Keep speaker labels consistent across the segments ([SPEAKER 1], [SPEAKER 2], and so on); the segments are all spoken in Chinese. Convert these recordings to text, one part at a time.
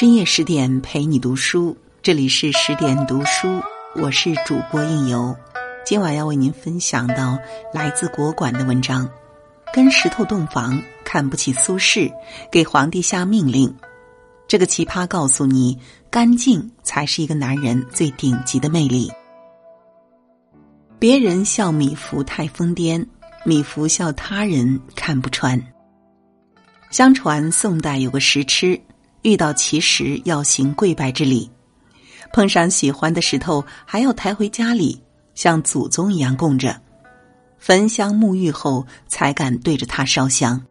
[SPEAKER 1] 深夜十点陪你读书，这里是十点读书，我是主播应由。今晚要为您分享到来自国馆的文章：跟石头洞房，看不起苏轼，给皇帝下命令。这个奇葩告诉你，干净才是一个男人最顶级的魅力。别人笑米芾太疯癫，米芾笑他人看不穿。相传宋代有个石痴。遇到奇石要行跪拜之礼，碰上喜欢的石头还要抬回家里，像祖宗一样供着，焚香沐浴后才敢对着他烧香。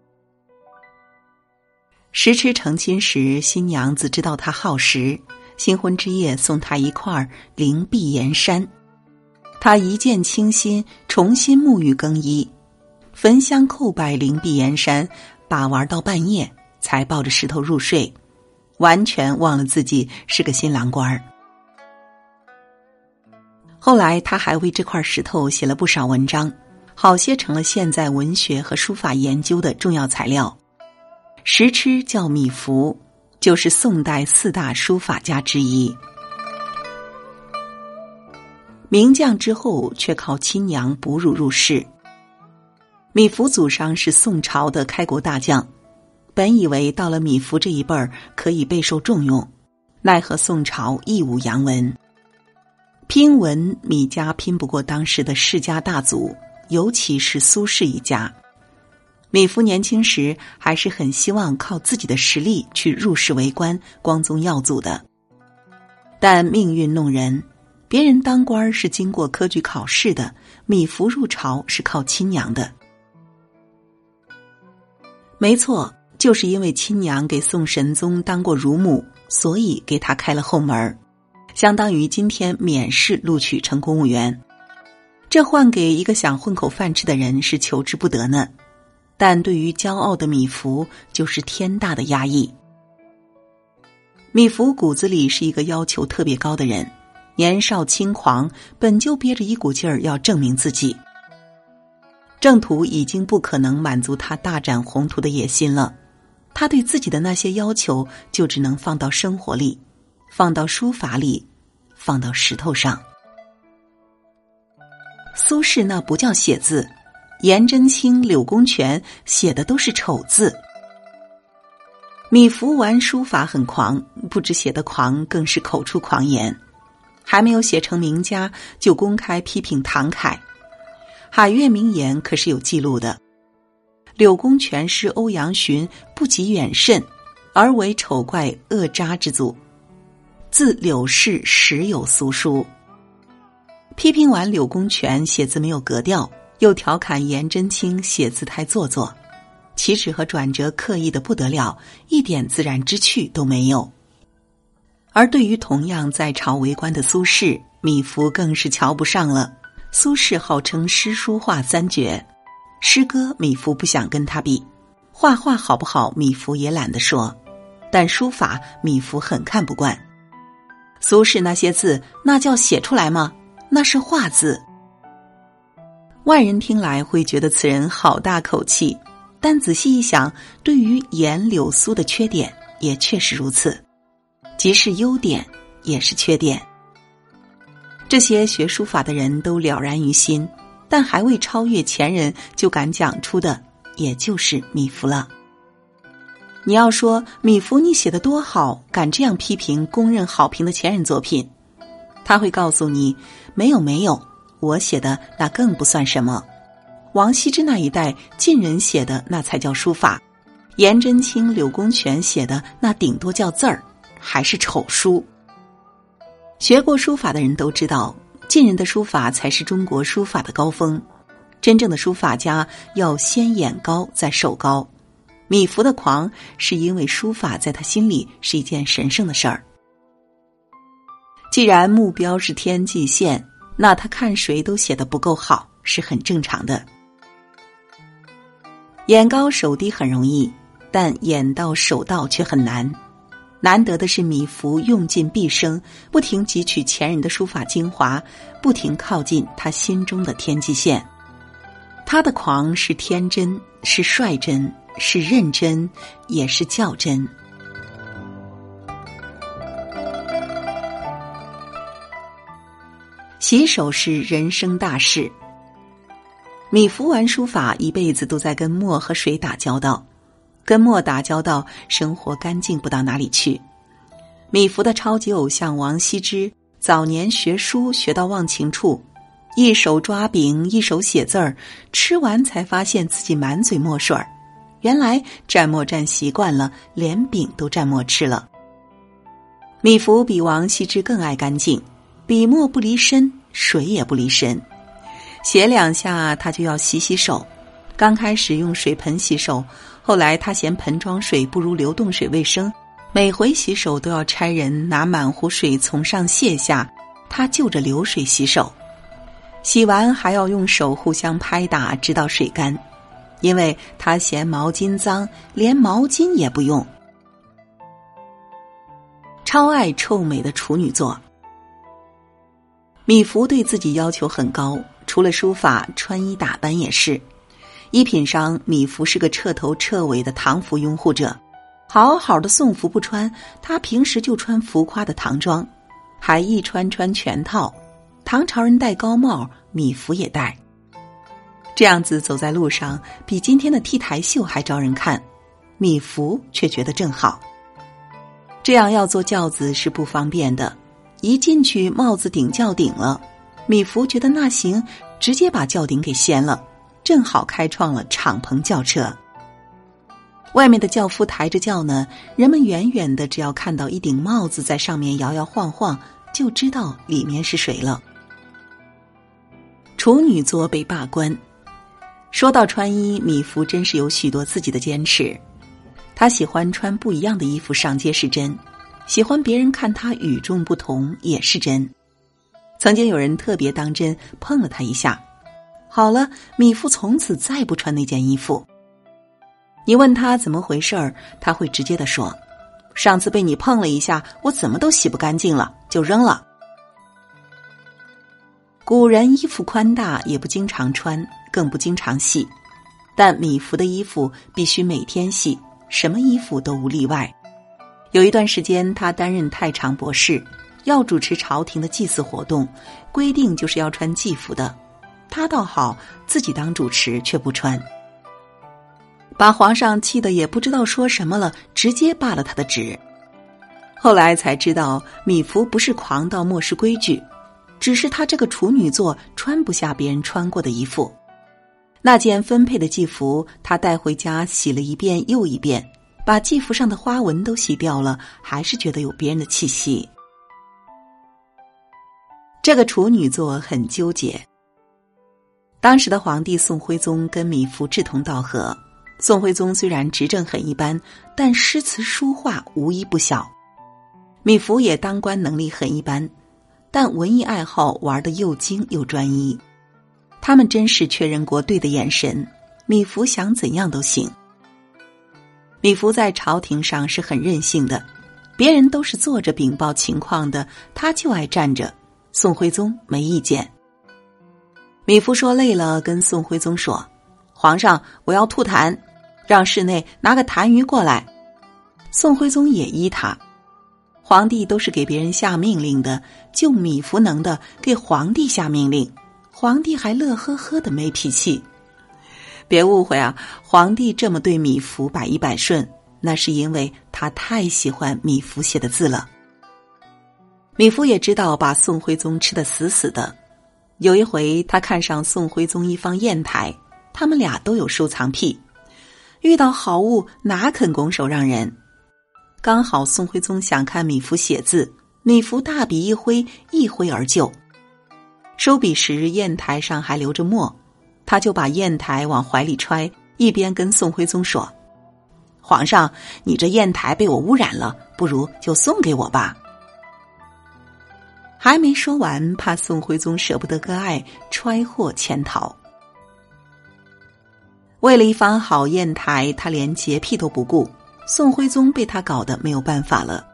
[SPEAKER 1] 石痴成亲时，新娘子知道他好石，新婚之夜送他一块灵璧岩山，他一见倾心，重新沐浴更衣，焚香叩拜灵璧岩山，把玩到半夜才抱着石头入睡。完全忘了自己是个新郎官儿。后来他还为这块石头写了不少文章，好些成了现在文学和书法研究的重要材料。石痴叫米芾，就是宋代四大书法家之一。名将之后，却靠亲娘哺乳入仕。米芾祖上是宋朝的开国大将。本以为到了米芾这一辈儿可以备受重用，奈何宋朝一无洋文。拼文，米家拼不过当时的世家大族，尤其是苏轼一家。米芾年轻时还是很希望靠自己的实力去入仕为官、光宗耀祖的。但命运弄人，别人当官是经过科举考试的，米芾入朝是靠亲娘的。没错。就是因为亲娘给宋神宗当过乳母，所以给他开了后门相当于今天免试录取成公务员。这换给一个想混口饭吃的人是求之不得呢，但对于骄傲的米芾就是天大的压抑。米芾骨子里是一个要求特别高的人，年少轻狂，本就憋着一股劲儿要证明自己。正途已经不可能满足他大展宏图的野心了。他对自己的那些要求，就只能放到生活里，放到书法里，放到石头上。苏轼那不叫写字，颜真卿、柳公权写的都是丑字。米芾玩书法很狂，不止写的狂，更是口出狂言，还没有写成名家，就公开批评唐楷。海月名言可是有记录的。柳公权是欧阳询不及远甚，而为丑怪恶渣之祖。自柳氏时有苏书。批评完柳公权写字没有格调，又调侃颜真卿写字太做作，起止和转折刻意的不得了，一点自然之趣都没有。而对于同样在朝为官的苏轼，米芾更是瞧不上了。苏轼号称诗书画三绝。诗歌，米芾不想跟他比；画画好不好，米芾也懒得说。但书法，米芾很看不惯。苏轼那些字，那叫写出来吗？那是画字。外人听来会觉得此人好大口气，但仔细一想，对于颜柳苏的缺点，也确实如此。即是优点，也是缺点。这些学书法的人都了然于心。但还未超越前人就敢讲出的，也就是米芾了。你要说米芾你写的多好，敢这样批评公认好评的前人作品，他会告诉你：没有没有，我写的那更不算什么。王羲之那一代晋人写的那才叫书法，颜真卿、柳公权写的那顶多叫字儿，还是丑书。学过书法的人都知道。晋人的书法才是中国书法的高峰，真正的书法家要先眼高再手高。米芾的狂是因为书法在他心里是一件神圣的事儿。既然目标是天际线，那他看谁都写的不够好是很正常的。眼高手低很容易，但眼到手到却很难。难得的是米芾用尽毕生不停汲取前人的书法精华不停靠近他心中的天际线。他的狂是天真是率真是认真也是较真。洗手是人生大事。米芾玩书法一辈子都在跟墨和水打交道跟墨打交道，生活干净不到哪里去。米芾的超级偶像王羲之早年学书学到忘情处，一手抓饼，一手写字儿，吃完才发现自己满嘴墨水儿。原来蘸墨蘸习惯了，连饼都蘸墨吃了。米芾比王羲之更爱干净，笔墨不离身，水也不离身，写两下他就要洗洗手。刚开始用水盆洗手，后来他嫌盆装水不如流动水卫生。每回洗手都要差人拿满壶水从上卸下，他就着流水洗手，洗完还要用手互相拍打，直到水干，因为他嫌毛巾脏，连毛巾也不用。超爱臭美的处女座，米芾对自己要求很高，除了书法，穿衣打扮也是。衣品上，米芾是个彻头彻尾的唐服拥护者。好好的宋服不穿，他平时就穿浮夸的唐装，还一穿穿全套。唐朝人戴高帽，米芾也戴。这样子走在路上，比今天的 T 台秀还招人看。米芾却觉得正好。这样要坐轿子是不方便的，一进去帽子顶轿顶了。米芾觉得那行，直接把轿顶给掀了，正好开创了敞篷轿车。外面的轿夫抬着轿呢，人们远远的只要看到一顶帽子在上面摇摇晃晃，就知道里面是谁了。处女座被罢官。说到穿衣，米芾真是有许多自己的坚持。他喜欢穿不一样的衣服上街是真，喜欢别人看他与众不同也是真。曾经有人特别当真碰了他一下，好了，米芾从此再不穿那件衣服。你问他怎么回事儿，他会直接的说：“上次被你碰了一下，我怎么都洗不干净了，就扔了。”古人衣服宽大，也不经常穿，更不经常洗，但米芾的衣服必须每天洗，什么衣服都无例外。有一段时间，他担任太常博士，要主持朝廷的祭祀活动，规定就是要穿祭服的。他倒好，自己当主持却不穿。把皇上气得也不知道说什么了，直接罢了他的职。后来才知道，米芾不是狂到漠视规矩，只是他这个处女座穿不下别人穿过的衣服。那件分配的祭服，他带回家洗了一遍又一遍，把祭服上的花纹都洗掉了，还是觉得有别人的气息。这个处女座很纠结。当时的皇帝宋徽宗跟米芾志同道合。宋徽宗虽然执政很一般，但诗词书画无一不晓。米芾也当官能力很一般，但文艺爱好玩的又精又专一。他们真是确认过对的眼神，米芾想怎样都行。米芾在朝廷上是很任性的，别人都是坐着禀报情况的，他就爱站着。宋徽宗没意见。米芾说累了，跟宋徽宗说：“皇上，我要吐痰。”让室内拿个痰盂过来，宋徽宗也依他。皇帝都是给别人下命令的，就米芾能的给皇帝下命令，皇帝还乐呵呵的没脾气。别误会啊，皇帝这么对米芾百依百顺，那是因为他太喜欢米芾写的字了。米芾也知道把宋徽宗吃的死死的。有一回，他看上宋徽宗一方砚台，他们俩都有收藏癖。遇到好物哪肯拱手让人？刚好宋徽宗想看米芾写字，米芾大笔一挥，一挥而就。收笔时砚台上还留着墨，他就把砚台往怀里揣，一边跟宋徽宗说：“皇上，你这砚台被我污染了，不如就送给我吧。”还没说完，怕宋徽宗舍不得割爱，揣货潜逃。为了一方好砚台，他连洁癖都不顾。宋徽宗被他搞得没有办法了。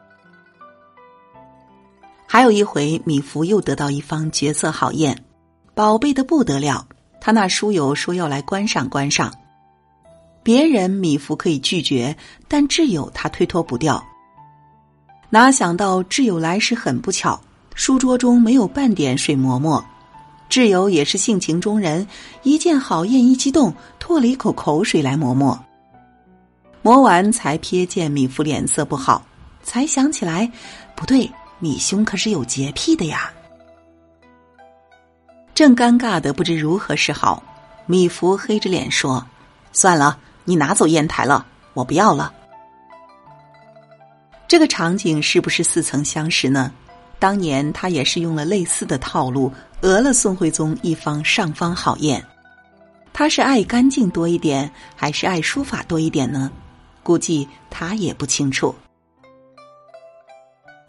[SPEAKER 1] 还有一回，米芾又得到一方绝色好砚，宝贝的不得了。他那书友说要来观赏观赏，别人米芾可以拒绝，但挚友他推脱不掉。哪想到挚友来时很不巧，书桌中没有半点水馍馍，挚友也是性情中人，一见郝燕一激动，吐了一口口水来磨磨。磨完才瞥见米芾脸色不好，才想起来，不对，米兄可是有洁癖的呀。正尴尬的不知如何是好，米芾黑着脸说：“算了，你拿走砚台了，我不要了。”这个场景是不是似曾相识呢？当年他也是用了类似的套路，讹了宋徽宗一方上方好宴。他是爱干净多一点，还是爱书法多一点呢？估计他也不清楚。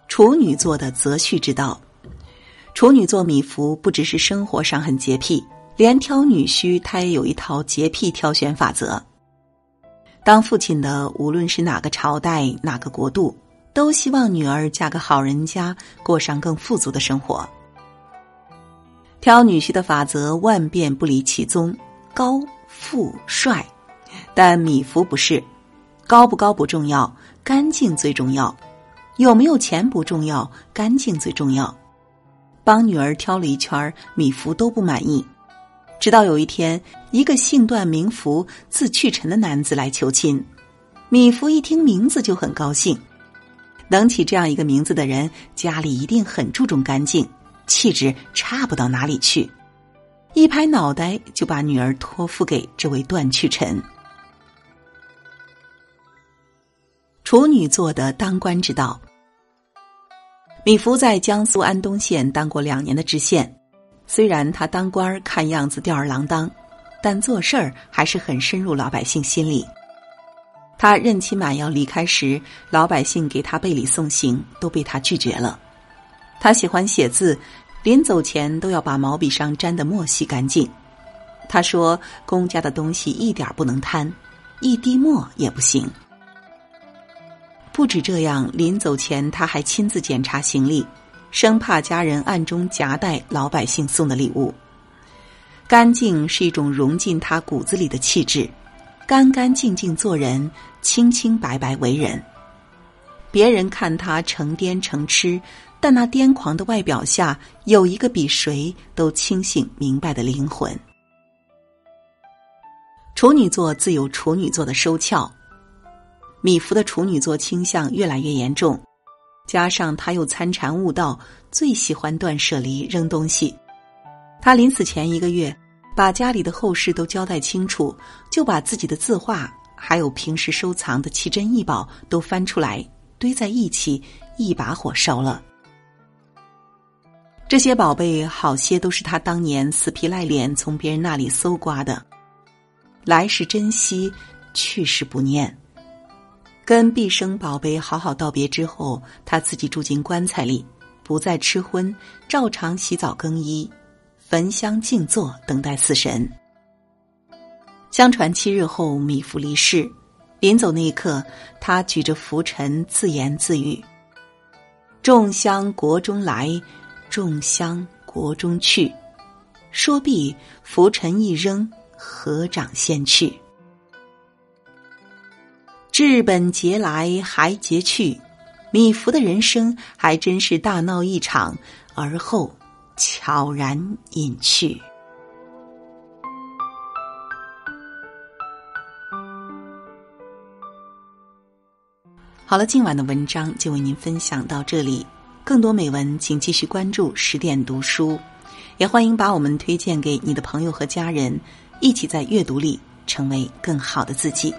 [SPEAKER 1] 处女座的择婿之道，处女座米芾不只是生活上很洁癖，连挑女婿他也有一套洁癖挑选法则。当父亲的，无论是哪个朝代、哪个国度。都希望女儿嫁个好人家，过上更富足的生活。挑女婿的法则万变不离其宗：高、富、帅。但米芾不是，高不高不重要，干净最重要；有没有钱不重要，干净最重要。帮女儿挑了一圈，米芾都不满意。直到有一天，一个姓段名福、字去臣的男子来求亲，米芾一听名字就很高兴。能起这样一个名字的人，家里一定很注重干净，气质差不到哪里去。一拍脑袋就把女儿托付给这位段去臣。处女座的当官之道。米芾在江苏安东县当过两年的知县，虽然他当官看样子吊儿郎当，但做事儿还是很深入老百姓心里。他任期满要离开时，老百姓给他备礼送行，都被他拒绝了。他喜欢写字，临走前都要把毛笔上沾的墨洗干净。他说：“公家的东西一点不能贪，一滴墨也不行。”不止这样，临走前他还亲自检查行李，生怕家人暗中夹带老百姓送的礼物。干净是一种融进他骨子里的气质。干干净净做人，清清白白为人。别人看他成癫成痴，但那癫狂的外表下有一个比谁都清醒明白的灵魂。处女座自有处女座的收窍，米芾的处女座倾向越来越严重，加上他又参禅悟道，最喜欢断舍离扔东西。他临死前一个月。把家里的后事都交代清楚，就把自己的字画还有平时收藏的奇珍异宝都翻出来堆在一起，一把火烧了。这些宝贝好些都是他当年死皮赖脸从别人那里搜刮的，来时珍惜，去时不念。跟毕生宝贝好好道别之后，他自己住进棺材里，不再吃荤，照常洗澡更衣。焚香静坐，等待死神。相传七日后，米芾离世。临走那一刻，他举着拂尘，自言自语：“众香国中来，众香国中去。说毕，拂尘一扔，合掌先去。至本节来还节去，米芾的人生还真是大闹一场，而后。”悄然隐去。好了，今晚的文章就为您分享到这里。更多美文，请继续关注十点读书，也欢迎把我们推荐给你的朋友和家人，一起在阅读里成为更好的自己。